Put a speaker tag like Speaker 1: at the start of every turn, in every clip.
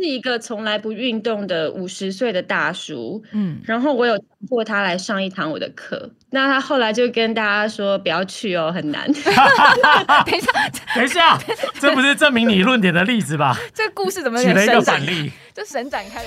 Speaker 1: 是一个从来不运动的五十岁的大叔，嗯，然后我有强迫他来上一堂我的课，那他后来就跟大家说不要去哦，很难。
Speaker 2: 等一下，
Speaker 3: 等一下，这不是证明你论点的例子吧？
Speaker 2: 这个故事怎么
Speaker 3: 举了一个反例？
Speaker 2: 就神展开。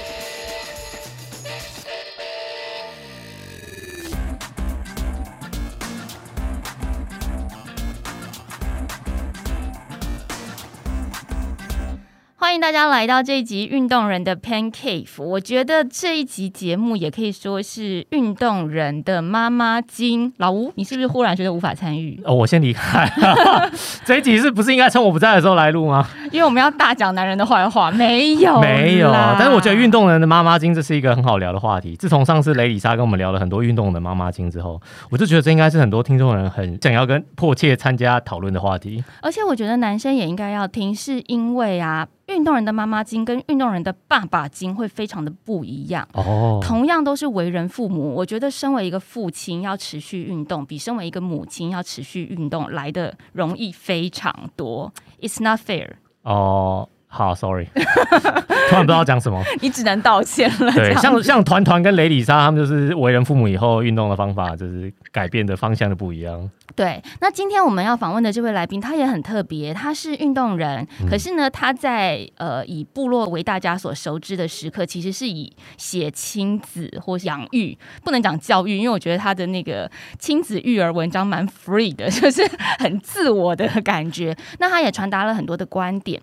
Speaker 2: 欢迎大家来到这一集《运动人的 Pan Cave》。我觉得这一集节目也可以说是运动人的妈妈经。老吴，你是不是忽然觉得无法参与？
Speaker 3: 哦，我先离开。这一集是不是应该趁我不在的时候来录吗？
Speaker 2: 因为我们要大讲男人的坏话。没有，
Speaker 3: 没有。但是我觉得运动人的妈妈经这是一个很好聊的话题。自从上次雷里莎跟我们聊了很多运动的妈妈经之后，我就觉得这应该是很多听众人很想要跟迫切参加讨论的话题。
Speaker 2: 而且我觉得男生也应该要听，是因为啊。运动人的妈妈经跟运动人的爸爸经会非常的不一样哦。同样都是为人父母，我觉得身为一个父亲要持续运动，比身为一个母亲要持续运动来的容易非常多。It's not fair。
Speaker 3: 哦，好，Sorry，突然不知道讲什么，
Speaker 2: 你只能道歉了。
Speaker 3: 对，像像团团跟雷里莎他们就是为人父母以后运动的方法就是改变的方向的不一样。
Speaker 2: 对，那今天我们要访问的这位来宾，他也很特别，他是运动人，可是呢，他在呃以部落为大家所熟知的时刻，其实是以写亲子或养育，不能讲教育，因为我觉得他的那个亲子育儿文章蛮 free 的，就是很自我的感觉。那他也传达了很多的观点。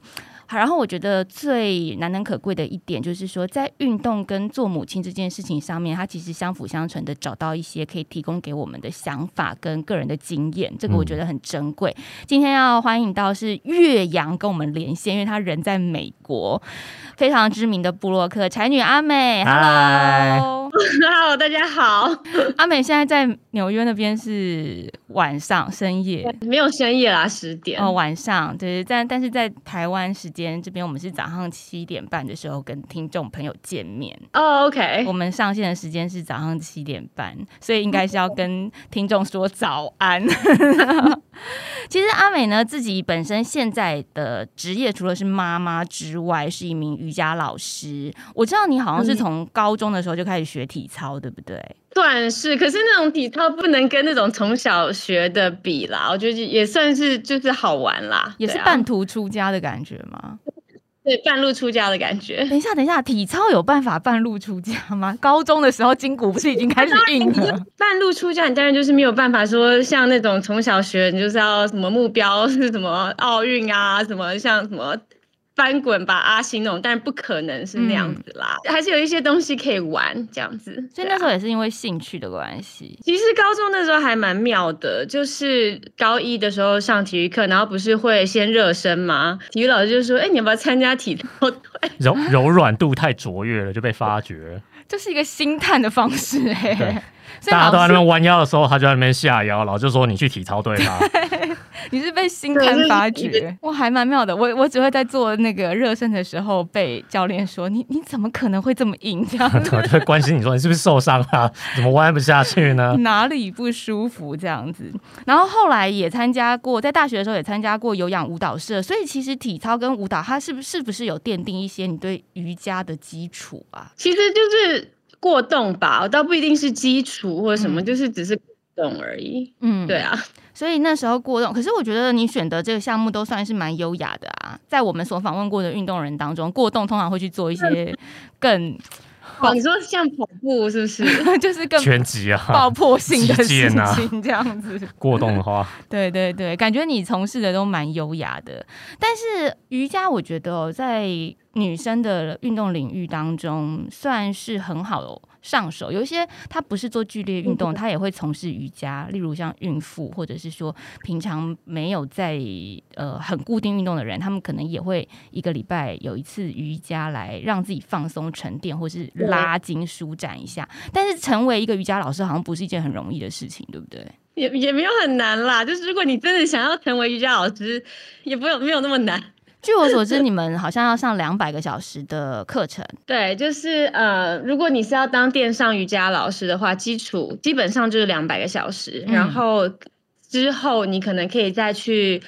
Speaker 2: 然后我觉得最难能可贵的一点就是说，在运动跟做母亲这件事情上面，她其实相辅相成的，找到一些可以提供给我们的想法跟个人的经验，这个我觉得很珍贵。今天要欢迎到是岳阳跟我们连线，因为他人在美国。非常知名的布洛克才女阿美
Speaker 1: ，Hello，Hello，大家好。
Speaker 2: 阿美现在在纽约那边是晚上深夜，
Speaker 1: 没有深夜啦，十点
Speaker 2: 哦，晚上对，但但是在台湾时间这边，我们是早上七点半的时候跟听众朋友见面。
Speaker 1: 哦，OK，
Speaker 2: 我们上线的时间是早上七点半，所以应该是要跟听众说早安。其实阿美呢，自己本身现在的职业除了是妈妈之外，是一名瑜伽老师。我知道你好像是从高中的时候就开始学体操，对不对？
Speaker 1: 算是，可是那种体操不能跟那种从小学的比啦。我觉得也算是就是好玩啦，
Speaker 2: 也是半途出家的感觉吗？
Speaker 1: 对，半路出家的感觉。
Speaker 2: 等一下，等一下，体操有办法半路出家吗？高中的时候筋骨不是已经开始硬了？
Speaker 1: 半路出家，你当然就是没有办法说像那种从小学，你就是要什么目标 是什么奥运啊，什么像什么。翻滚吧，阿星那种，但是不可能是那样子啦，还是有一些东西可以玩这样子。
Speaker 2: 所以那时候也是因为兴趣的关系。
Speaker 1: 其实高中那时候还蛮妙的，就是高一的时候上体育课，然后不是会先热身吗？体育老师就说：“哎，你要不要参加体操队？”
Speaker 3: 柔 柔软度太卓越了，就被发掘。
Speaker 2: 这是一个星探的方式，哎。
Speaker 3: 大家都在那边弯腰的时候，他就在那边下腰，老就说你去体操队吧。
Speaker 2: 你是被心态发掘，我，还蛮妙的。我我只会在做那个热身的时候被教练说你你怎么可能会这么硬？这样
Speaker 3: 子会关心你说你是不是受伤啊？怎么弯不下去呢？
Speaker 2: 哪里不舒服这样子？然后后来也参加过，在大学的时候也参加过有氧舞蹈社。所以其实体操跟舞蹈，它是不是不是有奠定一些你对瑜伽的基础啊？
Speaker 1: 其实就是。过动吧，我倒不一定是基础或者什么，就是只是过动而已。嗯，对啊，
Speaker 2: 所以那时候过动，可是我觉得你选的这个项目都算是蛮优雅的啊。在我们所访问过的运动人当中，过动通常会去做一些 更。
Speaker 1: 你说像跑步是不是？
Speaker 2: 就是更
Speaker 3: 全集啊，
Speaker 2: 爆破性的事情这样子。
Speaker 3: 过动的话，
Speaker 2: 对对对，感觉你从事的都蛮优雅的。但是瑜伽，我觉得哦在女生的运动领域当中，算是很好。上手有一些，他不是做剧烈运动，他也会从事瑜伽。例如像孕妇，或者是说平常没有在呃很固定运动的人，他们可能也会一个礼拜有一次瑜伽来让自己放松沉淀，或是拉筋舒展一下。但是成为一个瑜伽老师，好像不是一件很容易的事情，对不对？
Speaker 1: 也也没有很难啦，就是如果你真的想要成为瑜伽老师，也不有没有那么难。
Speaker 2: 据我所知，你们好像要上两百个小时的课程。
Speaker 1: 对，就是呃，如果你是要当电商瑜伽老师的话，基础基本上就是两百个小时，然后之后你可能可以再去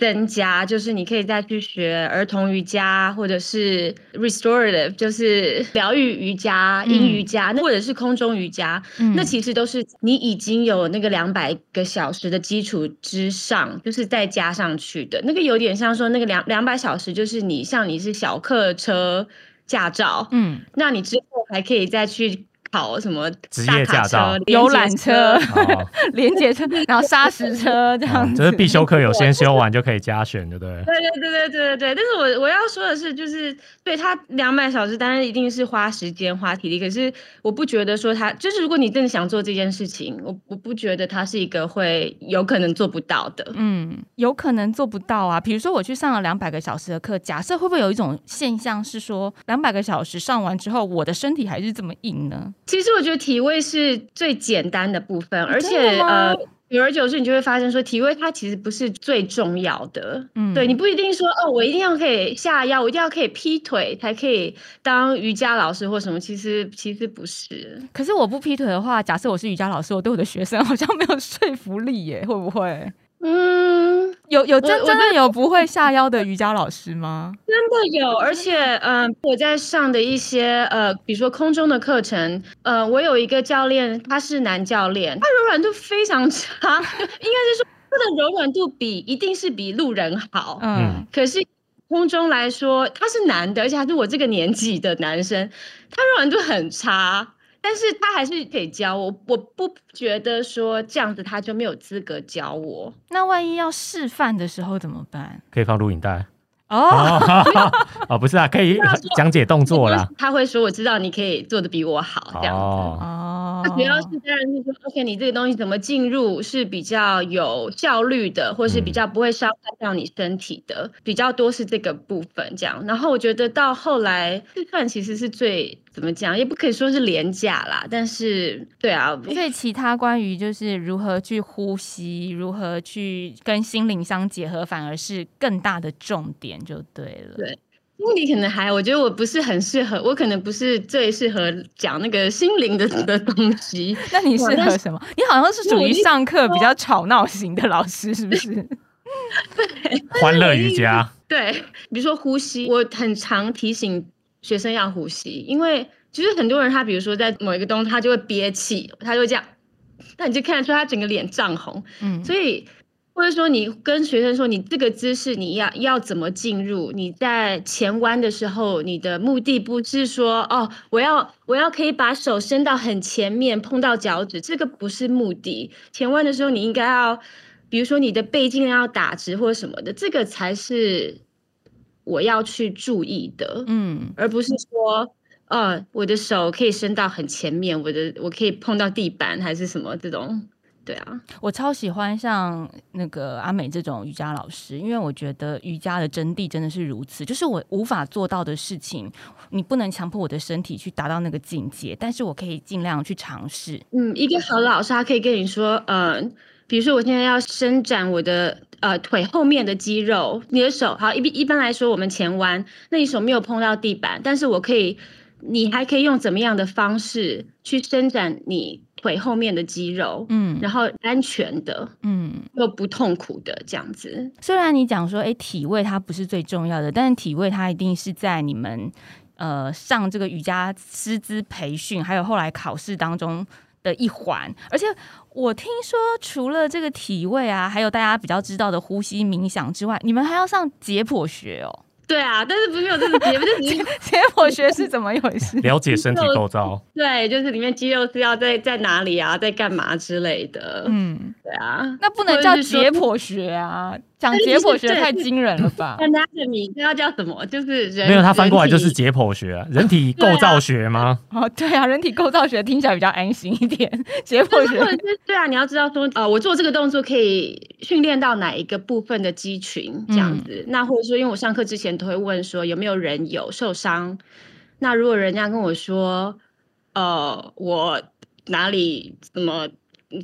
Speaker 1: 增加，就是你可以再去学儿童瑜伽，或者是 restorative，就是疗愈瑜伽、阴瑜伽，或者是空中瑜伽。那其实都是你已经有那个两百个小时的基础之上，就是再加上去的。那个有点像说那个两两百小时，就是你像你是小客车驾照，嗯，那你之后还可以再去。考什么
Speaker 3: 职业驾照、
Speaker 2: 游览车、连接车，然后砂石车 这样子，
Speaker 3: 这是必修课，有先修完 就可以加选，对不对？
Speaker 1: 对对对对对对对。但是我我要说的是，就是对他两百小时，当然一定是花时间花体力，可是我不觉得说他就是如果你真的想做这件事情，我我不觉得他是一个会有可能做不到的。
Speaker 2: 嗯，有可能做不到啊。比如说我去上了两百个小时的课，假设会不会有一种现象是说，两百个小时上完之后，我的身体还是这么硬呢？
Speaker 1: 其实我觉得体位是最简单的部分，而且呃，久而久之，你就会发现说，体位它其实不是最重要的。嗯，对你不一定说哦，我一定要可以下腰，我一定要可以劈腿才可以当瑜伽老师或什么。其实其实不是。
Speaker 2: 可是我不劈腿的话，假设我是瑜伽老师，我对我的学生好像没有说服力耶，会不会？嗯，有有真真的有不会下腰的瑜伽老师吗？
Speaker 1: 真的有，而且嗯，我在上的一些呃，比如说空中的课程，呃，我有一个教练，他是男教练，他柔软度非常差，应该是说他的柔软度比一定是比路人好，嗯，可是空中来说他是男的，而且还是我这个年纪的男生，他柔软度很差。但是他还是可以教我，我不觉得说这样子他就没有资格教我。
Speaker 2: 那万一要示范的时候怎么办？
Speaker 3: 可以放录影带 哦。哦，不是啊，可以讲解动作啦。
Speaker 1: 他会说：“我知道你可以做的比我好。”这样子哦。他主要是当然是说，OK，你这个东西怎么进入是比较有效率的，或是比较不会伤害到你身体的，比较多是这个部分这样。然后我觉得到后来吃饭其实是最。怎么讲也不可以说是廉价啦，但是对啊，
Speaker 2: 所以其他关于就是如何去呼吸，如何去跟心灵相结合，反而是更大的重点，就对了。
Speaker 1: 对，心理可能还，我觉得我不是很适合，我可能不是最适合讲那个心灵的的东西。
Speaker 2: 那你适合什么？你好像是属于上课比较吵闹型的老师，是不是？
Speaker 1: 对，
Speaker 3: 欢乐瑜伽。
Speaker 1: 对，比如说呼吸，我很常提醒。学生要呼吸，因为其实很多人他比如说在某一个东西他就会憋气，他就会这样，那你就看得出他整个脸涨红。嗯，所以或者说你跟学生说你这个姿势你要要怎么进入？你在前弯的时候，你的目的不是说哦，我要我要可以把手伸到很前面碰到脚趾，这个不是目的。前弯的时候你应该要，比如说你的背尽量要打直或者什么的，这个才是。我要去注意的，嗯，而不是说，呃，我的手可以伸到很前面，我的我可以碰到地板还是什么这种，对啊，
Speaker 2: 我超喜欢像那个阿美这种瑜伽老师，因为我觉得瑜伽的真谛真的是如此，就是我无法做到的事情，你不能强迫我的身体去达到那个境界，但是我可以尽量去尝试。
Speaker 1: 嗯，一个好老师他可以跟你说，嗯，比如说我现在要伸展我的。呃，腿后面的肌肉，你的手好一一般来说，我们前弯，那你手没有碰到地板，但是我可以，你还可以用怎么样的方式去伸展你腿后面的肌肉，嗯，然后安全的，嗯，又不痛苦的这样子。
Speaker 2: 虽然你讲说，哎，体位它不是最重要的，但是体位它一定是在你们呃上这个瑜伽师资培训，还有后来考试当中。的一环，而且我听说除了这个体位啊，还有大家比较知道的呼吸冥想之外，你们还要上解剖学哦。
Speaker 1: 对啊，但是不是有这个解，就是
Speaker 2: 解剖 学是怎么一回事？
Speaker 3: 了解身体构造。
Speaker 1: 对，就是里面肌肉是要在在哪里啊，在干嘛之类的。嗯，对啊，
Speaker 2: 那不能叫解剖学啊。讲解剖学太惊人了吧？
Speaker 1: Anatomy，它要叫什么？就是人
Speaker 3: 没有，它翻过来就是解剖学，人体 构造学吗？
Speaker 2: 哦，对啊，人体构造学听起来比较安心一点。解剖学，
Speaker 1: 对啊，你要知道说，呃，我做这个动作可以训练到哪一个部分的肌群这样子。那或者说，因为我上课之前都会问说，有没有人有受伤？那如果人家跟我说，呃，我哪里怎么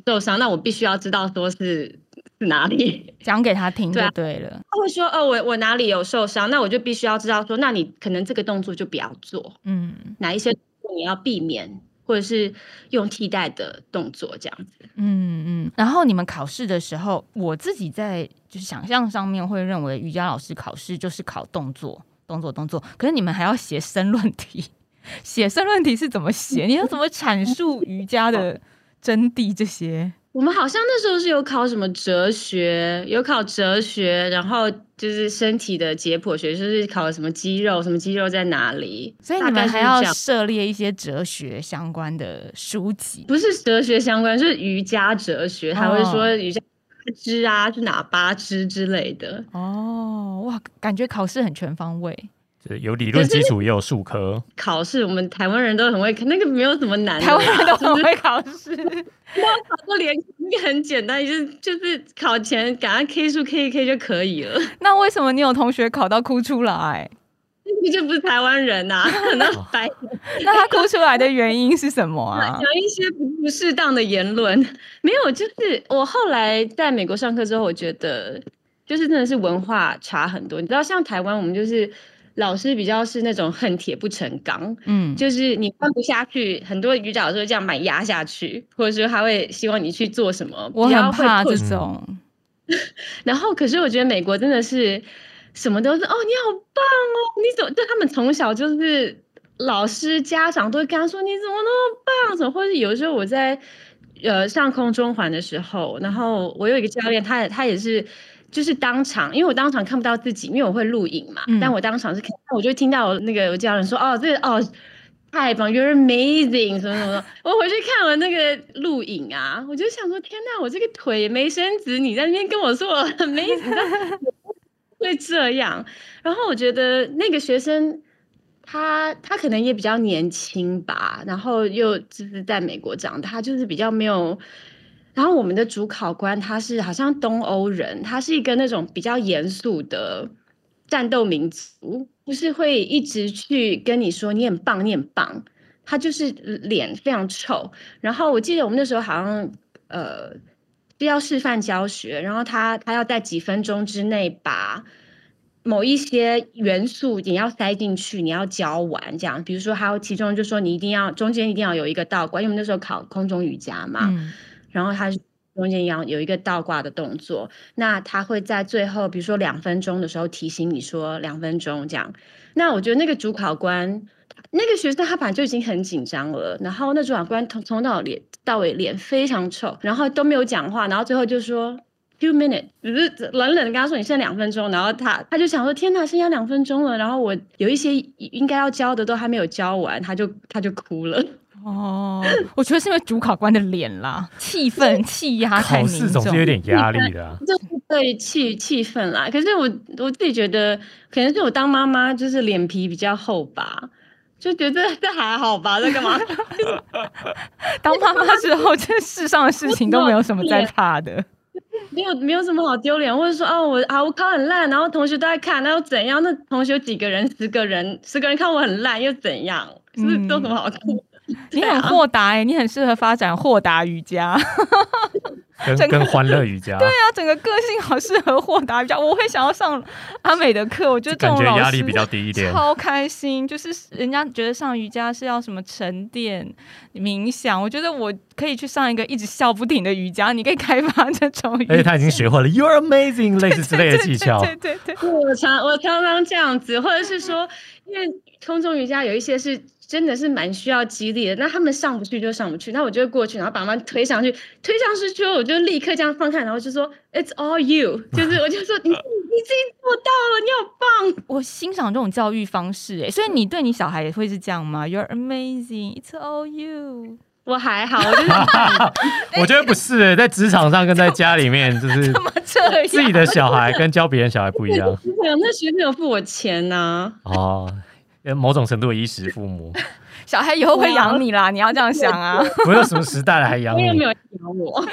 Speaker 1: 受伤，那我必须要知道说是。是 哪里
Speaker 2: 讲给他听就对了。
Speaker 1: 他会说：“哦，我我哪里有受伤？那我就必须要知道说，那你可能这个动作就不要做。嗯，哪一些你要避免或者是用替代的动作这样子。
Speaker 2: 嗯嗯。然后你们考试的时候，我自己在就是想象上面会认为瑜伽老师考试就是考动作、动作、动作，可是你们还要写申论题，写申论题是怎么写？你要怎么阐述瑜伽的真谛这些？
Speaker 1: 我们好像那时候是有考什么哲学，有考哲学，然后就是身体的解剖学，就是考什么肌肉，什么肌肉在哪里。
Speaker 2: 所以你们还要涉猎一些哲学相关的书籍，
Speaker 1: 不是哲学相关，是瑜伽哲学，他会说瑜伽八支啊，是哪八支之类的。
Speaker 2: 哦，哇，感觉考试很全方位。
Speaker 3: 有理论基础，也有数科
Speaker 1: 考试。我们台湾人都很会，那个没有什么难。
Speaker 2: 台湾人都很会考试，
Speaker 1: 我考过联那个很简单，就是就是考前赶快 K 数 K 一 K 就可以了。
Speaker 2: 那为什么你有同学考到哭出来？
Speaker 1: 那就不是台湾人呐，那白。
Speaker 2: 那他哭出来的原因是什么啊？
Speaker 1: 有一些不适当的言论，没有。就是我后来在美国上课之后，我觉得就是真的是文化差很多。你知道，像台湾，我们就是。老师比较是那种恨铁不成钢，嗯，就是你放不下去，很多瑜伽老师这样把压下去，或者说他会希望你去做什么，
Speaker 2: 我很怕这种。
Speaker 1: 然后，可是我觉得美国真的是什么都是哦，你好棒哦，你怎么？对他们从小就是老师、家长都会跟他说你怎么那么棒，怎么？或者有时候我在呃上空中环的时候，然后我有一个教练，他他也是。就是当场，因为我当场看不到自己，因为我会录影嘛。但我当场是看，我就听到那个教练说：“哦，这哦太棒，You're amazing，什么什么。”我回去看了那个录影啊，我就想说：“天哪，我这个腿没伸直，你在那边跟我说我 amazing，会这样？”然后我觉得那个学生他他可能也比较年轻吧，然后又就是在美国长大，他就是比较没有。然后我们的主考官他是好像东欧人，他是一个那种比较严肃的战斗民族，不是会一直去跟你说你很棒，你很棒。他就是脸非常臭。然后我记得我们那时候好像呃要示范教学，然后他他要在几分钟之内把某一些元素你要塞进去，你要教完这样。比如说还有其中就说你一定要中间一定要有一个道馆，因为我们那时候考空中瑜伽嘛。然后他中间要有一个倒挂的动作，那他会在最后，比如说两分钟的时候提醒你说两分钟这样。那我觉得那个主考官，那个学生他本来就已经很紧张了，然后那主考官从从到脸到尾脸非常臭，然后都没有讲话，然后最后就说 few minutes，只是冷冷的跟他说你剩两分钟，然后他他就想说天哪，剩下两分钟了，然后我有一些应该要教的都还没有教完，他就他就哭了。
Speaker 2: 哦，我觉得是因为主考官的脸啦，气氛气压太凝
Speaker 3: 重，总是有点压力的。
Speaker 1: 就是对气气氛啦，可是我我自己觉得，可能是我当妈妈就是脸皮比较厚吧，就觉得 这还好吧，在干嘛？
Speaker 2: 当妈妈之后，这世上的事情都没有什么在怕的，
Speaker 1: 没有没有什么好丢脸，或者说哦，我啊我考很烂，然后同学都在看，那又怎样？那同学有几个人？十个人，十个人看我很烂又怎样？是不是都什么好哭？
Speaker 2: 你很豁达哎，你很适合发展豁达瑜伽，
Speaker 3: 跟跟欢乐瑜伽。
Speaker 2: 对啊，整个个性好适合豁达瑜伽。我会想要上阿美的课，我觉得这种
Speaker 3: 压力比较低一点，
Speaker 2: 超开心。就是人家觉得上瑜伽是要什么沉淀冥想，我觉得我可以去上一个一直笑不停的瑜伽。你可以开发这种，
Speaker 3: 而且他已经学会了 You're amazing 类似之类的技巧。
Speaker 2: 对对对，
Speaker 1: 我常我常常这样子，或者是说，因为空中瑜伽有一些是。真的是蛮需要激励的，那他们上不去就上不去，那我就过去，然后把他们推上去，推上去之后，我就立刻这样放开，然后就说 It's all you，就是我就说你你自己做到了，你好棒！
Speaker 2: 我欣赏这种教育方式，哎，所以你对你小孩也会是这样吗？You're amazing，It's all you。
Speaker 1: 我还好，我觉
Speaker 3: 得我觉得不是，在职场上跟在家里面就是 自己的小孩跟教别人小孩不一样。
Speaker 1: 那学生有付我钱呢。
Speaker 3: 哦。某种程度的衣食父母，
Speaker 2: 小孩以后会养你啦，你要这样想啊！
Speaker 3: 不有什么时代了还养你？
Speaker 1: 没有养我。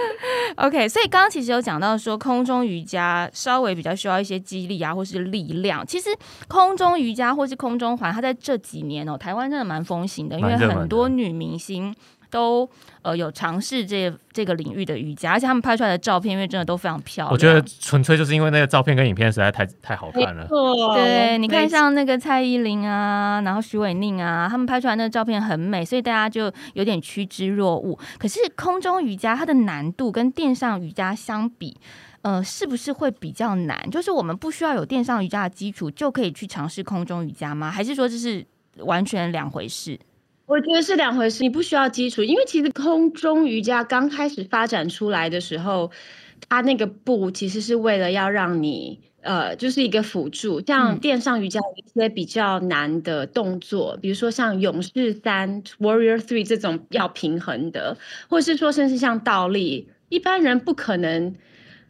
Speaker 2: OK，所以刚刚其实有讲到说，空中瑜伽稍微比较需要一些激励啊，或是力量。其实空中瑜伽或是空中环，它在这几年哦，台湾真的蛮风行的，因为很多女明星都呃有尝试这这个领域的瑜伽，而且他们拍出来的照片，因为真的都非常漂亮。
Speaker 3: 我觉得纯粹就是因为那个照片跟影片实在太太好看了。
Speaker 2: 对，你看像那个蔡依林啊，然后徐伟宁啊，他们拍出来那个照片很美，所以大家就有点趋之若鹜。可是空中瑜伽它的难度跟垫上瑜伽相比。呃，是不是会比较难？就是我们不需要有垫上瑜伽的基础就可以去尝试空中瑜伽吗？还是说这是完全两回事？
Speaker 1: 我觉得是两回事。你不需要基础，因为其实空中瑜伽刚开始发展出来的时候，它那个步其实是为了要让你呃，就是一个辅助。像垫上瑜伽一些比较难的动作，比如说像勇士三 （Warrior Three） 这种要平衡的，或者是说甚至像倒立，一般人不可能。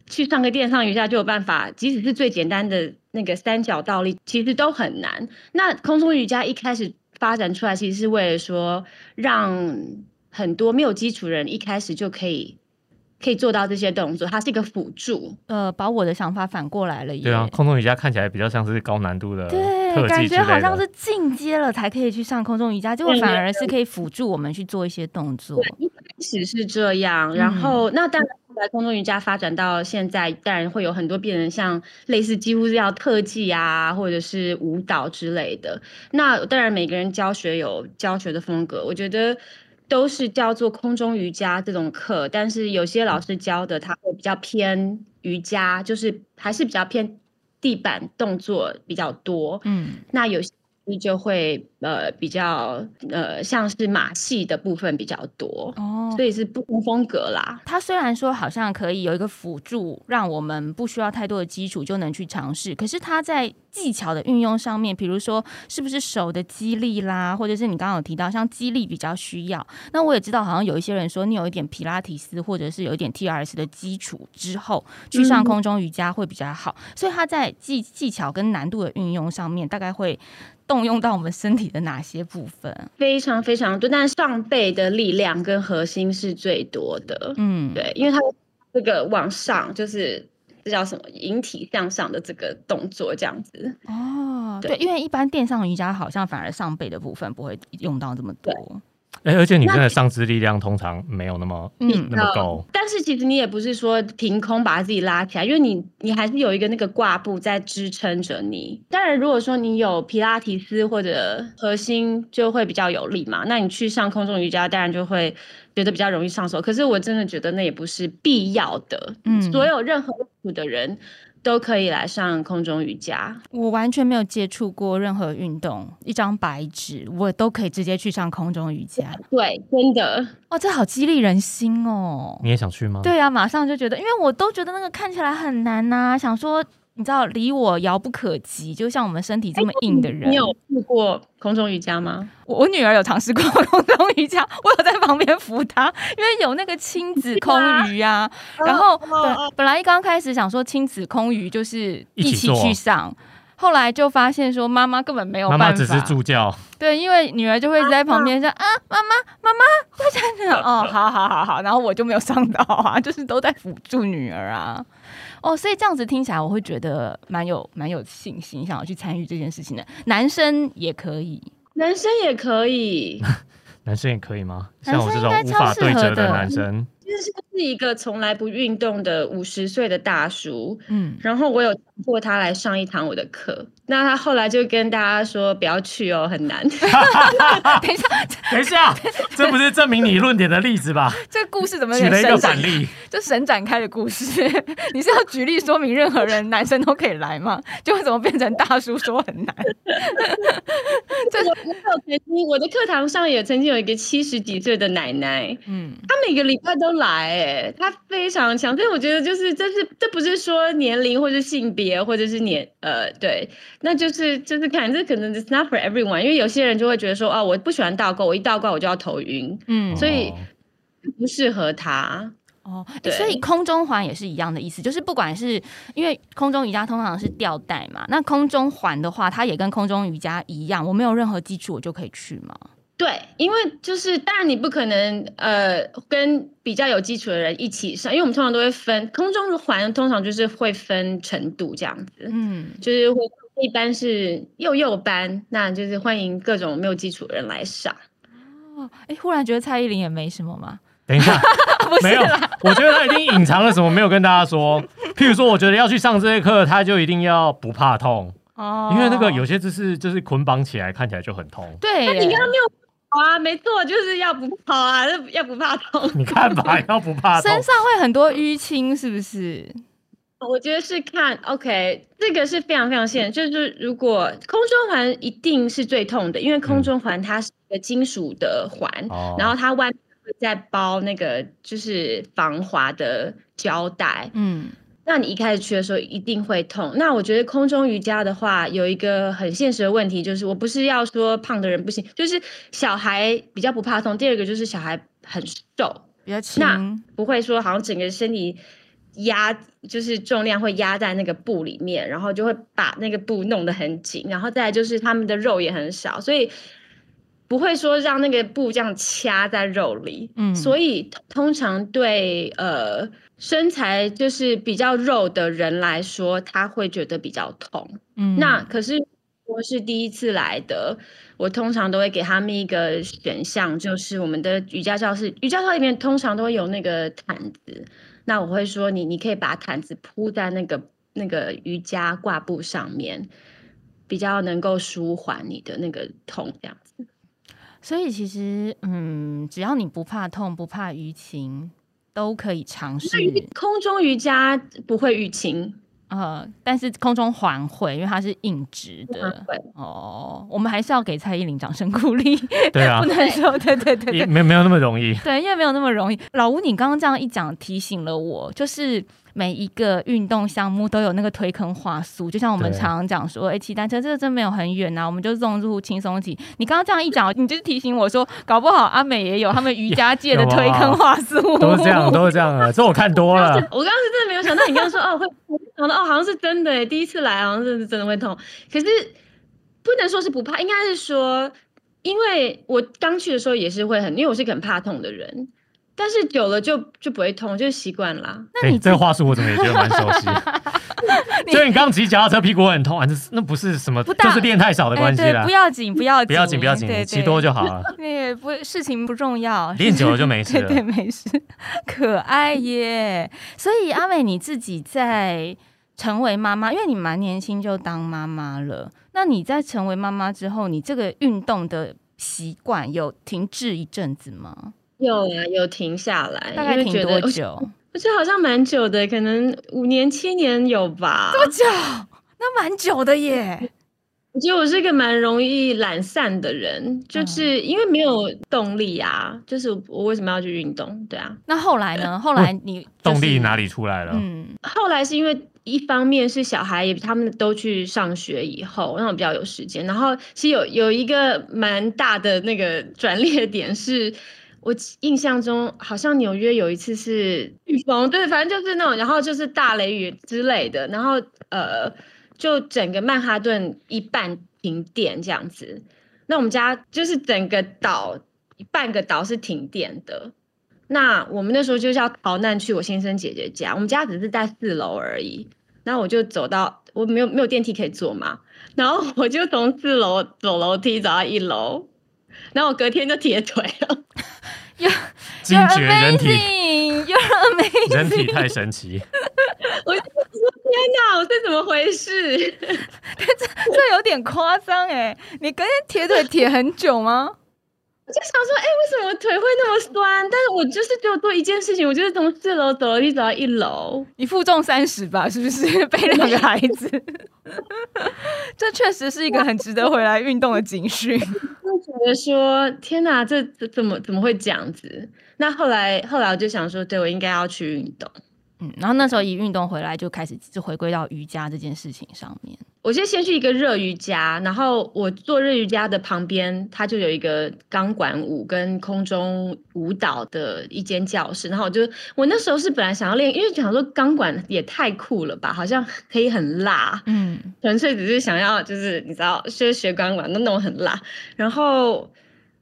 Speaker 1: 去上个电上瑜伽就有办法，即使是最简单的那个三角倒立，其实都很难。那空中瑜伽一开始发展出来，其实是为了说，让很多没有基础人一开始就可以可以做到这些动作，它是一个辅助。
Speaker 2: 呃，把我的想法反过来了。
Speaker 3: 对啊，空中瑜伽看起来比较像是高难度的，
Speaker 2: 对，感觉好像是进阶了才可以去上空中瑜伽，结果反而是可以辅助我们去做一些动作。
Speaker 1: 一开始是这样，然后那当然。在空中瑜伽发展到现在，当然会有很多变成像类似几乎是要特技啊，或者是舞蹈之类的。那当然每个人教学有教学的风格，我觉得都是叫做空中瑜伽这种课。但是有些老师教的他会比较偏瑜伽，就是还是比较偏地板动作比较多。嗯，那有些。就会呃比较呃像是马戏的部分比较多哦，所以是不同风格啦。
Speaker 2: 它虽然说好像可以有一个辅助，让我们不需要太多的基础就能去尝试，可是它在技巧的运用上面，比如说是不是手的肌力啦，或者是你刚刚有提到像肌力比较需要。那我也知道好像有一些人说，你有一点皮拉提斯或者是有一点 T R S 的基础之后，去上空中瑜伽会比较好。所以它在技技巧跟难度的运用上面，大概会。动用到我们身体的哪些部分？
Speaker 1: 非常非常多，但上背的力量跟核心是最多的。嗯，对，因为它这个往上就是这叫什么引体向上的这个动作，这样子。
Speaker 2: 哦，对，因为一般垫上瑜伽好像反而上背的部分不会用到这么多。
Speaker 3: 哎，而且女生的上肢力量通常没有那么嗯那么高，
Speaker 1: 但是其实你也不是说凭空把自己拉起来，因为你你还是有一个那个挂布在支撑着你。当然，如果说你有皮拉提斯或者核心就会比较有力嘛，那你去上空中瑜伽，当然就会觉得比较容易上手。可是我真的觉得那也不是必要的，嗯，所有任何的人。都可以来上空中瑜伽。
Speaker 2: 我完全没有接触过任何运动，一张白纸，我都可以直接去上空中瑜伽。
Speaker 1: 对，真的，
Speaker 2: 哇，这好激励人心哦！
Speaker 3: 你也想去吗？
Speaker 2: 对啊，马上就觉得，因为我都觉得那个看起来很难呐，想说。你知道离我遥不可及，就像我们身体这么硬的人。
Speaker 1: 你有试过空中瑜伽吗？
Speaker 2: 我我女儿有尝试过 空中瑜伽，我有在旁边扶她，因为有那个亲子空余啊。然后本本来一刚开始想说亲子空余就是一起去上，后来就发现说妈妈根本没有办法，
Speaker 3: 只是助教。
Speaker 2: 对，因为女儿就会在旁边说啊，妈妈妈妈，大家 哦，好好好好，然后我就没有上到啊，就是都在辅助女儿啊。哦，所以这样子听起来，我会觉得蛮有蛮有信心，想要去参与这件事情的。男生也可以，
Speaker 1: 男生也可以，
Speaker 3: 男生也可以吗？像我这种无法对折的男生。
Speaker 1: 其实是一个从来不运动的五十岁的大叔，嗯，然后我有强迫他来上一堂我的课，那他后来就跟大家说不要去哦，很难。
Speaker 2: 等一下，
Speaker 3: 等一下，这不是证明你论点的例子吧？
Speaker 2: 这个故事怎么
Speaker 3: 举了一个反例？
Speaker 2: 这神展开的故事，你是要举例说明任何人男生都可以来吗？就会怎么变成大叔说很难？
Speaker 1: 这我我有曾经我的课堂上也曾经有一个七十几岁的奶奶，嗯，她每个礼拜都。来哎，他非常强，所以我觉得就是这是这不是说年龄或者性别或者是年呃对，那就是就是看这可能 it's not for everyone，因为有些人就会觉得说啊我不喜欢倒挂，我一倒挂我就要头晕，嗯，所以不适合他
Speaker 2: 哦。所以空中环也是一样的意思，就是不管是因为空中瑜伽通常是吊带嘛，那空中环的话，它也跟空中瑜伽一样，我没有任何基础我就可以去吗？
Speaker 1: 对，因为就是当然你不可能呃跟比较有基础的人一起上，因为我们通常都会分空中的环，通常就是会分程度这样子，嗯，就是会一般是幼幼班，那就是欢迎各种没有基础的人来上。
Speaker 2: 哦，哎，忽然觉得蔡依林也没什么嘛。
Speaker 3: 等一下，没有，我觉得他一定隐藏了什么，没有跟大家说。譬如说，我觉得要去上这些课，他就一定要不怕痛哦，因为那个有些姿势就是捆绑起来，看起来就很痛。
Speaker 2: 对，
Speaker 1: 那你刚刚没有跑啊？没错，就是要不跑啊，要不怕痛。
Speaker 3: 你看吧，要不怕痛，
Speaker 2: 身上会很多淤青，是不是？
Speaker 1: 我觉得是看，OK，这个是非常非常现，就是如果空中环一定是最痛的，因为空中环它是一个金属的环，然后它外。在包那个就是防滑的胶带，嗯，那你一开始去的时候一定会痛。那我觉得空中瑜伽的话，有一个很现实的问题，就是我不是要说胖的人不行，就是小孩比较不怕痛。第二个就是小孩很瘦，
Speaker 2: 比较轻，
Speaker 1: 那不会说好像整个身体压，就是重量会压在那个布里面，然后就会把那个布弄得很紧。然后再来就是他们的肉也很少，所以。不会说让那个布这样掐在肉里，嗯，所以通常对呃身材就是比较肉的人来说，他会觉得比较痛，嗯，那可是我是第一次来的，我通常都会给他们一个选项，就是我们的瑜伽教室，瑜伽教里面通常都会有那个毯子，那我会说你你可以把毯子铺在那个那个瑜伽挂布上面，比较能够舒缓你的那个痛这样子。
Speaker 2: 所以其实，嗯，只要你不怕痛、不怕淤青，都可以尝试。
Speaker 1: 空中瑜伽不会淤青，
Speaker 2: 呃，但是空中环会，因为它是硬直的。哦，我们还是要给蔡依林掌声鼓励。
Speaker 3: 对啊，
Speaker 2: 不能说，对对对对，
Speaker 3: 没没有那么容易。
Speaker 2: 对，因为没有那么容易。老吴，你刚刚这样一讲，提醒了我，就是。每一个运动项目都有那个推坑话术，就像我们常常讲说，哎，骑单车这个真没有很远呐，我们就融入轻松骑。你刚刚这样一讲，你就是提醒我说，搞不好阿美也有他们瑜伽界的推坑话术，
Speaker 3: 都是这样，都是这样啊。这我看多了。
Speaker 1: 我刚刚是真的没有想到，你刚刚说哦会，想到哦好像是真的，第一次来好像是真的会痛。可是不能说是不怕，应该是说，因为我刚去的时候也是会很，因为我是很怕痛的人。但是久了就就不会痛，就习惯了。
Speaker 3: 那你这个话术我怎么也觉得蛮熟悉？所以你刚骑脚踏车屁股很痛，还是那不是什么，就是练太少的关系啦。
Speaker 2: 不要紧，不要紧，
Speaker 3: 不要紧，不要紧，骑多就好了。
Speaker 2: 那不事情不重要，
Speaker 3: 练久了就没 事了。
Speaker 2: 对，没事，可爱耶。所以阿美你自己在成为妈妈，因为你蛮年轻就当妈妈了。那你在成为妈妈之后，你这个运动的习惯有停滞一阵子吗？
Speaker 1: 有啊，有停下来，
Speaker 2: 大概停多久？
Speaker 1: 我觉得好像蛮久的，可能五年、七年有吧。
Speaker 2: 这么久？那蛮久的耶。
Speaker 1: 我觉得我是一个蛮容易懒散的人，就是因为没有动力啊。就是我为什么要去运动？对啊。
Speaker 2: 那后来呢？后来你
Speaker 3: 动力哪里出来了？嗯，
Speaker 1: 后来是因为一方面是小孩也他们都去上学以后，让我比较有时间。然后其实有有一个蛮大的那个转捩点是。我印象中好像纽约有一次是飓风，对，反正就是那种，然后就是大雷雨之类的，然后呃，就整个曼哈顿一半停电这样子。那我们家就是整个岛半个岛是停电的。那我们那时候就是要逃难去我先生姐姐家，我们家只是在四楼而已。那我就走到我没有没有电梯可以坐嘛，然后我就从四楼走楼梯走到一楼，然后我隔天就铁腿了。
Speaker 2: 有
Speaker 3: 惊觉人体，
Speaker 2: 有
Speaker 3: 人体太神奇。
Speaker 1: 我说天哪，这怎么回事？
Speaker 2: 这这有点夸张哎！你隔天铁腿铁很久吗？
Speaker 1: 我就想说，哎，为什么腿会那么酸？但是我就是就做一件事情，我就是从四楼走楼梯走到一楼。
Speaker 2: 你负重三十吧，是不是？背两个孩子，这确实是一个很值得回来运动的警讯。
Speaker 1: 就觉得说，天哪，这这怎么怎么会这样子？那后来后来我就想说，对我应该要去运动。
Speaker 2: 嗯，然后那时候一运动回来，就开始就回归到瑜伽这件事情上面。
Speaker 1: 我先先去一个热瑜伽，然后我做热瑜伽的旁边，它就有一个钢管舞跟空中舞蹈的一间教室。然后我就我那时候是本来想要练，因为想说钢管也太酷了吧，好像可以很辣，嗯，纯粹只是想要就是你知道学学钢管那种很辣，然后。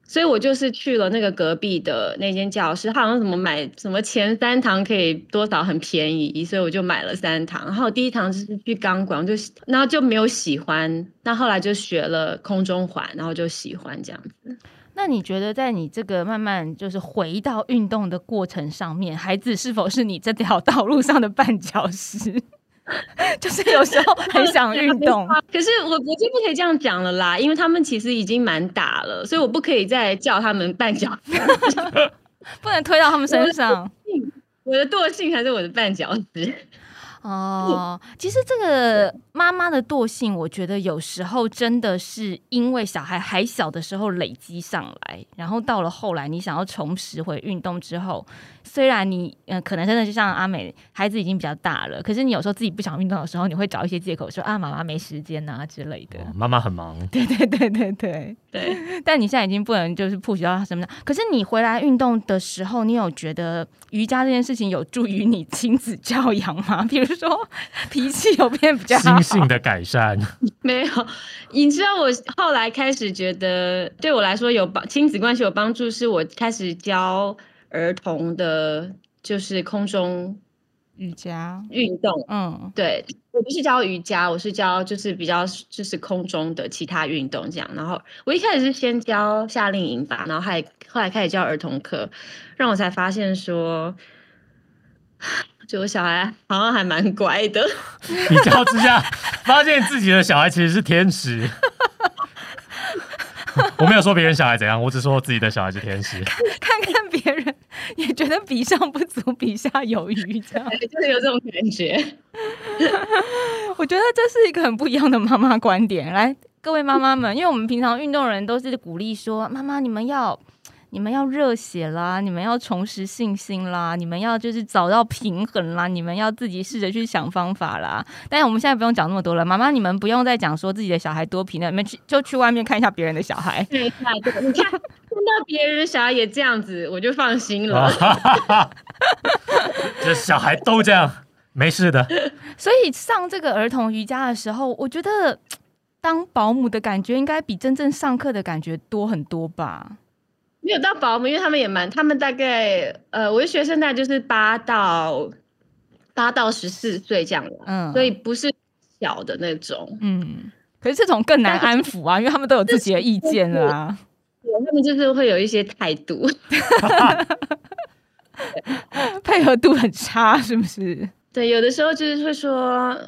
Speaker 1: 所以我就是去了那个隔壁的那间教室，他好像什么买什么前三堂可以多少很便宜，所以我就买了三堂。然后第一堂就是去钢管，就然后就没有喜欢，那后来就学了空中环，然后就喜欢这样子。
Speaker 2: 那你觉得在你这个慢慢就是回到运动的过程上面，孩子是否是你这条道路上的绊脚石？就是有时候很想运动，
Speaker 1: 可是我我就不可以这样讲了啦，因为他们其实已经蛮大了，所以我不可以再叫他们绊脚石
Speaker 2: 不能推到他们身上。
Speaker 1: 我的惰性还是我的绊脚石。
Speaker 2: 哦，其实这个妈妈的惰性，我觉得有时候真的是因为小孩还小的时候累积上来，然后到了后来你想要重拾回运动之后。虽然你嗯，可能真的就像阿美，孩子已经比较大了，可是你有时候自己不想运动的时候，你会找一些借口说啊，妈妈没时间呐之类的。
Speaker 3: 妈妈很忙。
Speaker 2: 对 对对对对
Speaker 1: 对。
Speaker 2: 但你现在已经不能就是 push 到什么的。可是你回来运动的时候，你有觉得瑜伽这件事情有助于你亲子教养吗？比如说脾气有变比较
Speaker 3: 心性的改善？
Speaker 1: 没有。你知道我后来开始觉得对我来说有帮亲子关系有帮助，是我开始教。儿童的，就是空中
Speaker 2: 瑜伽
Speaker 1: 运动，嗯，对我不是教瑜伽，我是教就是比较就是空中的其他运动这样。然后我一开始是先教夏令营吧，然后还后来开始教儿童课，让我才发现说，就我小孩好像还蛮乖的。
Speaker 3: 比较之下，发现自己的小孩其实是天使。我没有说别人小孩怎样，我只说自己的小孩是天使。
Speaker 2: 看看别人也觉得比上不足，比下有余，这样
Speaker 1: 就是有这种感觉。
Speaker 2: 我觉得这是一个很不一样的妈妈观点。来，各位妈妈们，因为我们平常运动人都是鼓励说，妈妈你们要。你们要热血啦！你们要重拾信心啦！你们要就是找到平衡啦！你们要自己试着去想方法啦！但是我们现在不用讲那么多了，妈妈，你们不用再讲说自己的小孩多皮了，你们去就去外面看一下别人的小孩。
Speaker 1: 对对，你看看到别人小孩也这样子，我就放心了。
Speaker 3: 这小孩都这样，没事的。
Speaker 2: 所以上这个儿童瑜伽的时候，我觉得当保姆的感觉应该比真正上课的感觉多很多吧。
Speaker 1: 没有到保姆，因为他们也蛮，他们大概呃，我的学生大概就是八到八到十四岁这样的，嗯，所以不是小的那种，
Speaker 2: 嗯，可是这种更难安抚啊，因为他们都有自己的意见啊，
Speaker 1: 他们就是会有一些态度，
Speaker 2: 配合度很差，是不是？
Speaker 1: 对，有的时候就是会说。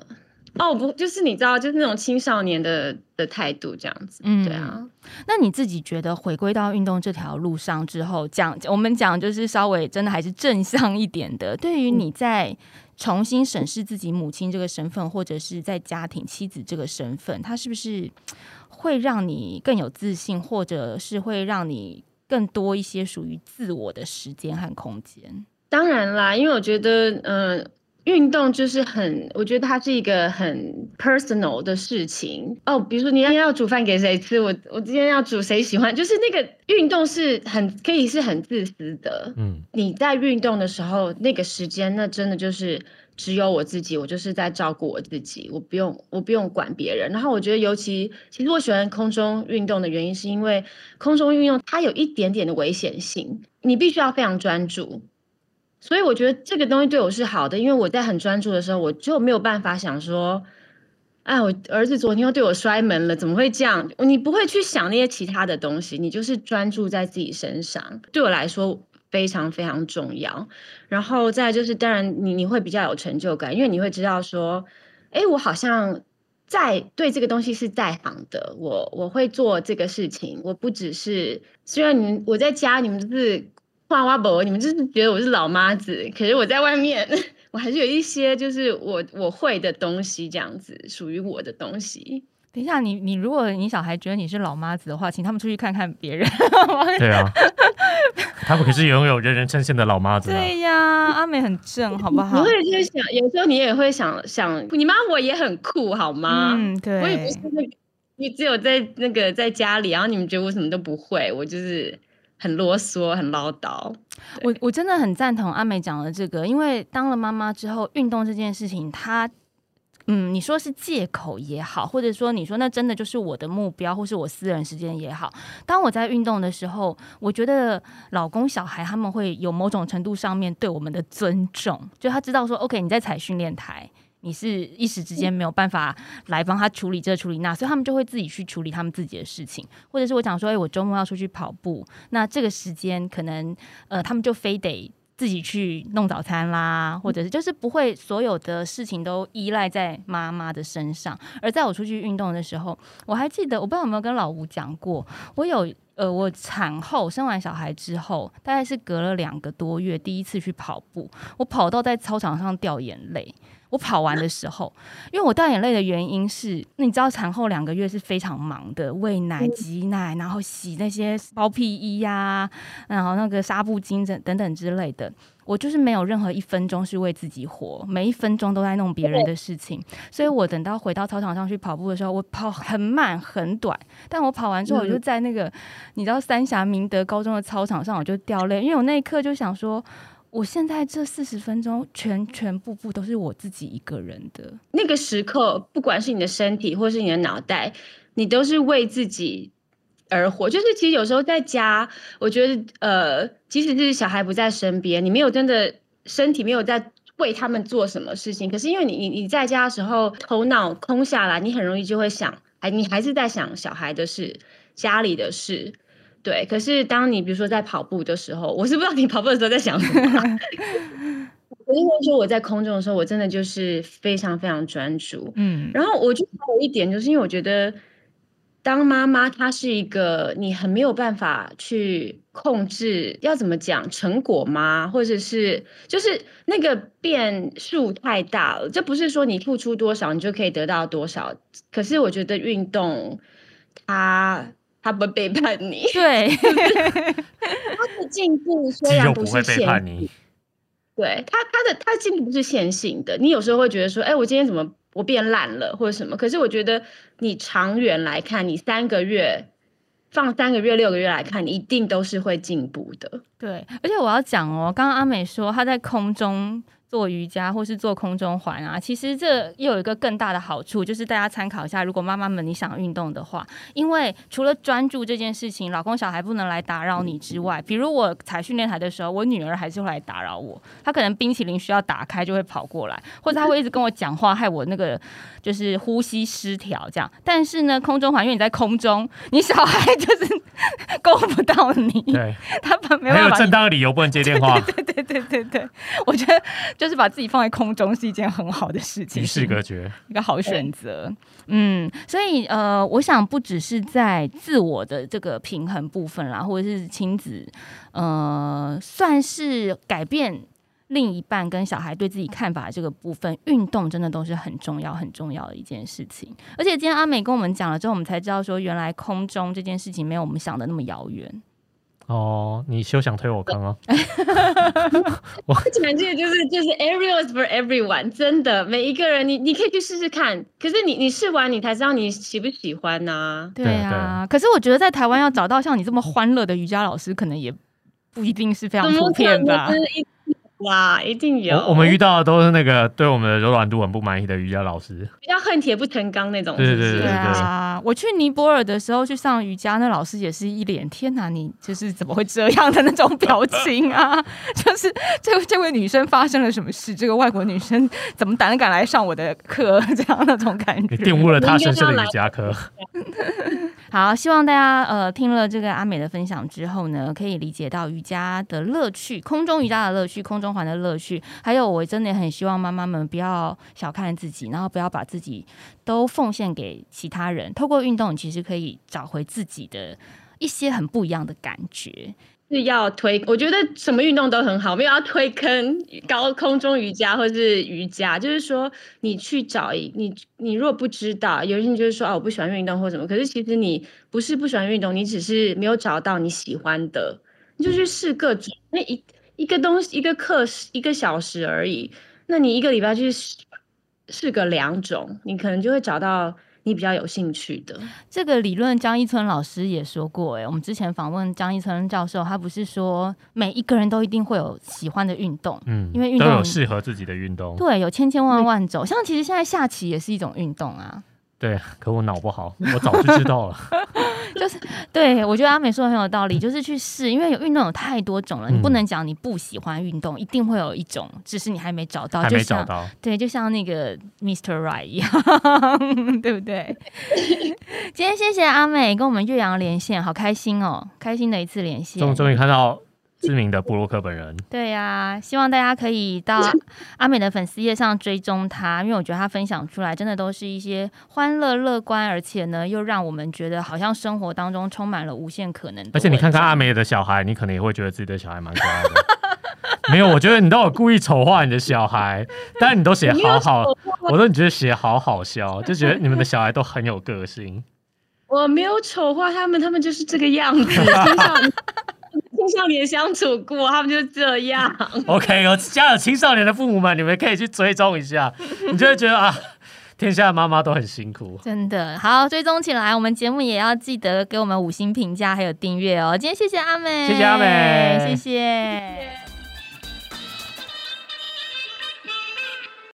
Speaker 1: 哦，不，就是你知道，就是那种青少年的的态度这样子，嗯，对啊。
Speaker 2: 那你自己觉得回归到运动这条路上之后，讲我们讲就是稍微真的还是正向一点的。对于你在重新审视自己母亲这个身份，或者是在家庭妻子这个身份，它是不是会让你更有自信，或者是会让你更多一些属于自我的时间和空间？
Speaker 1: 当然啦，因为我觉得，嗯。运动就是很，我觉得它是一个很 personal 的事情哦。比如说，你要要煮饭给谁吃？我我今天要煮谁喜欢？就是那个运动是很可以是很自私的。嗯，你在运动的时候，那个时间那真的就是只有我自己，我就是在照顾我自己，我不用我不用管别人。然后我觉得，尤其其实我喜欢空中运动的原因，是因为空中运动它有一点点的危险性，你必须要非常专注。所以我觉得这个东西对我是好的，因为我在很专注的时候，我就没有办法想说，哎，我儿子昨天又对我摔门了，怎么会这样？你不会去想那些其他的东西，你就是专注在自己身上。对我来说非常非常重要。然后再就是，当然你你会比较有成就感，因为你会知道说，哎，我好像在对这个东西是在行的，我我会做这个事情，我不只是虽然你我在家，你们是。花花伯，你们就是觉得我是老妈子，可是我在外面，我还是有一些就是我我会的东西，这样子属于我的东西。
Speaker 2: 等一下，你你如果你小孩觉得你是老妈子的话，请他们出去看看别人。
Speaker 3: 对啊，他们可是拥有人人称羡的老妈子。
Speaker 2: 对呀，阿美很正，好不好？
Speaker 1: 我会就是想，有时候你也会想想，你妈我也很酷，好吗？
Speaker 2: 嗯，对。
Speaker 1: 我也不是那个，你只有在那个在家里，然后你们觉得我什么都不会，我就是。很啰嗦，很唠叨。
Speaker 2: 我我真的很赞同阿美讲的这个，因为当了妈妈之后，运动这件事情，它，嗯，你说是借口也好，或者说你说那真的就是我的目标，或是我私人时间也好。当我在运动的时候，我觉得老公、小孩他们会有某种程度上面对我们的尊重，就他知道说，OK，你在踩训练台。你是一时之间没有办法来帮他处理这处理那，所以他们就会自己去处理他们自己的事情，或者是我讲说，哎，我周末要出去跑步，那这个时间可能呃，他们就非得。自己去弄早餐啦，或者是就是不会所有的事情都依赖在妈妈的身上。而在我出去运动的时候，我还记得，我不知道有没有跟老吴讲过，我有呃，我产后生完小孩之后，大概是隔了两个多月，第一次去跑步，我跑到在操场上掉眼泪。我跑完的时候，因为我掉眼泪的原因是，你知道产后两个月是非常忙的，喂奶、挤奶，然后洗那些包屁衣呀，然后那个纱布巾等等等之类的，我就是没有任何一分钟是为自己活，每一分钟都在弄别人的事情。所以我等到回到操场上去跑步的时候，我跑很慢很短，但我跑完之后，我就在那个你知道三峡明德高中的操场上，我就掉泪，因为我那一刻就想说。我现在这四十分钟全全部部都是我自己一个人的
Speaker 1: 那个时刻，不管是你的身体或是你的脑袋，你都是为自己而活。就是其实有时候在家，我觉得呃，即使是小孩不在身边，你没有真的身体没有在为他们做什么事情，可是因为你你你在家的时候头脑空下来，你很容易就会想，哎你还是在想小孩的事、家里的事。对，可是当你比如说在跑步的时候，我是不知道你跑步的时候在想什么。我因为说我在空中的时候，我真的就是非常非常专注。嗯，然后我就还有一点，就是因为我觉得当妈妈，她是一个你很没有办法去控制，要怎么讲成果吗？或者是就是那个变数太大了，这不是说你付出多少你就可以得到多少。可是我觉得运动它。它不背叛你，
Speaker 2: 对，
Speaker 1: 它的进步虽然不是
Speaker 3: 背叛你，
Speaker 1: 对他他的他的进步不是线性的。你有时候会觉得说，哎，我今天怎么我变懒了或者什么？可是我觉得你长远来看，你三个月放三个月、六个月来看，你一定都是会进步的。
Speaker 2: 对，而且我要讲哦，刚刚阿美说她在空中。做瑜伽或是做空中环啊，其实这又有一个更大的好处，就是大家参考一下。如果妈妈们你想运动的话，因为除了专注这件事情，老公小孩不能来打扰你之外，比如我踩训练台的时候，我女儿还是会来打扰我。她可能冰淇淋需要打开就会跑过来，或者她会一直跟我讲话，害我那个就是呼吸失调这样。但是呢，空中环因为你在空中，你小孩就是 够不到你，
Speaker 3: 对，
Speaker 2: 他没有
Speaker 3: 正当的理由不能接电话。
Speaker 2: 对对对对对，我觉得。就是把自己放在空中是一件很好的事情，
Speaker 3: 与世隔绝，
Speaker 2: 一个好选择。嗯，所以呃，我想不只是在自我的这个平衡部分啦，或者是亲子，呃，算是改变另一半跟小孩对自己看法这个部分，运动真的都是很重要、很重要的一件事情。而且今天阿美跟我们讲了之后，我们才知道说，原来空中这件事情没有我们想的那么遥远。
Speaker 3: 哦，你休想推我坑哦！
Speaker 1: 我讲这个就是就是 areas for everyone，真的每一个人，你你可以去试试看。可是你你试完，你才知道你喜不喜欢呐。
Speaker 2: 对啊，可是我觉得在台湾要找到像你这么欢乐的瑜伽老师，可能也不一定是非常普遍吧。
Speaker 1: 哇，一定有！
Speaker 3: 我们遇到的都是那个对我们的柔软度很不满意的瑜伽老师，
Speaker 1: 比较恨铁不成钢那种。
Speaker 3: 对对对对对
Speaker 2: 啊！我去尼泊尔的时候去上瑜伽，那老师也是一脸“天哪，你就是怎么会这样的那种表情啊？” 就是这这位女生发生了什么事？这个外国女生怎么胆敢来上我的课？这样那种感觉，
Speaker 3: 玷污了她神圣的瑜伽课。
Speaker 2: 好，希望大家呃听了这个阿美的分享之后呢，可以理解到瑜伽的乐趣，空中瑜伽的乐趣，空中环的乐趣。还有，我真的很希望妈妈们不要小看自己，然后不要把自己都奉献给其他人。透过运动，其实可以找回自己的一些很不一样的感觉。
Speaker 1: 是要推，我觉得什么运动都很好，没有要推坑高空中瑜伽或是瑜伽，就是说你去找一你你若不知道，有些人就是说啊我不喜欢运动或什么，可是其实你不是不喜欢运动，你只是没有找到你喜欢的，你就去试各种，那一一个东西一个课一个小时而已，那你一个礼拜去试试个两种，你可能就会找到。你比较有兴趣的
Speaker 2: 这个理论，江一村老师也说过。哎，我们之前访问江一村教授，他不是说每一个人都一定会有喜欢的运动，嗯，因为运动
Speaker 3: 有适合自己的运动，
Speaker 2: 对，有千千万万种。像其实现在下棋也是一种运动啊。
Speaker 3: 对，可我脑不好，我早就知道了。
Speaker 2: 就 就是对我觉得阿美说的很有道理，就是去试，因为有运动有太多种了，你不能讲你不喜欢运动，一定会有一种，只是你还没找到，
Speaker 3: 还
Speaker 2: 就像
Speaker 3: 没找到。
Speaker 2: 对，就像那个 Mr. Right 一样，对不对？今天谢谢阿美跟我们岳阳连线，好开心哦，开心的一次连线
Speaker 3: 终。终于看到知名的布洛克本人，
Speaker 2: 对呀、希望大家可以到 阿美的粉丝页上追踪他，因为我觉得他分享出来真的都是一些欢乐、乐观，而且呢又让我们觉得好像生活当中充满了无限可能
Speaker 3: 而且你看看阿美的小孩，你可能也会觉得自己的小孩蛮可爱的。没有，我觉得你都有故意丑化你的小孩，但是你都写好好，我都觉得写好好笑，就觉得你们的小孩都很有个性。
Speaker 1: 我没有丑化他们，他们就是这个样子。青少年相处过，他们就是这样。
Speaker 3: OK，有家有青少年的父母们，你们可以去追踪一下，你就会觉得啊，天下的妈妈都很辛苦。
Speaker 2: 真的好，追踪起来。我们节目也要记得给我们五星评价，还有订阅哦。今天谢谢阿美，
Speaker 3: 谢谢阿美
Speaker 2: 谢谢。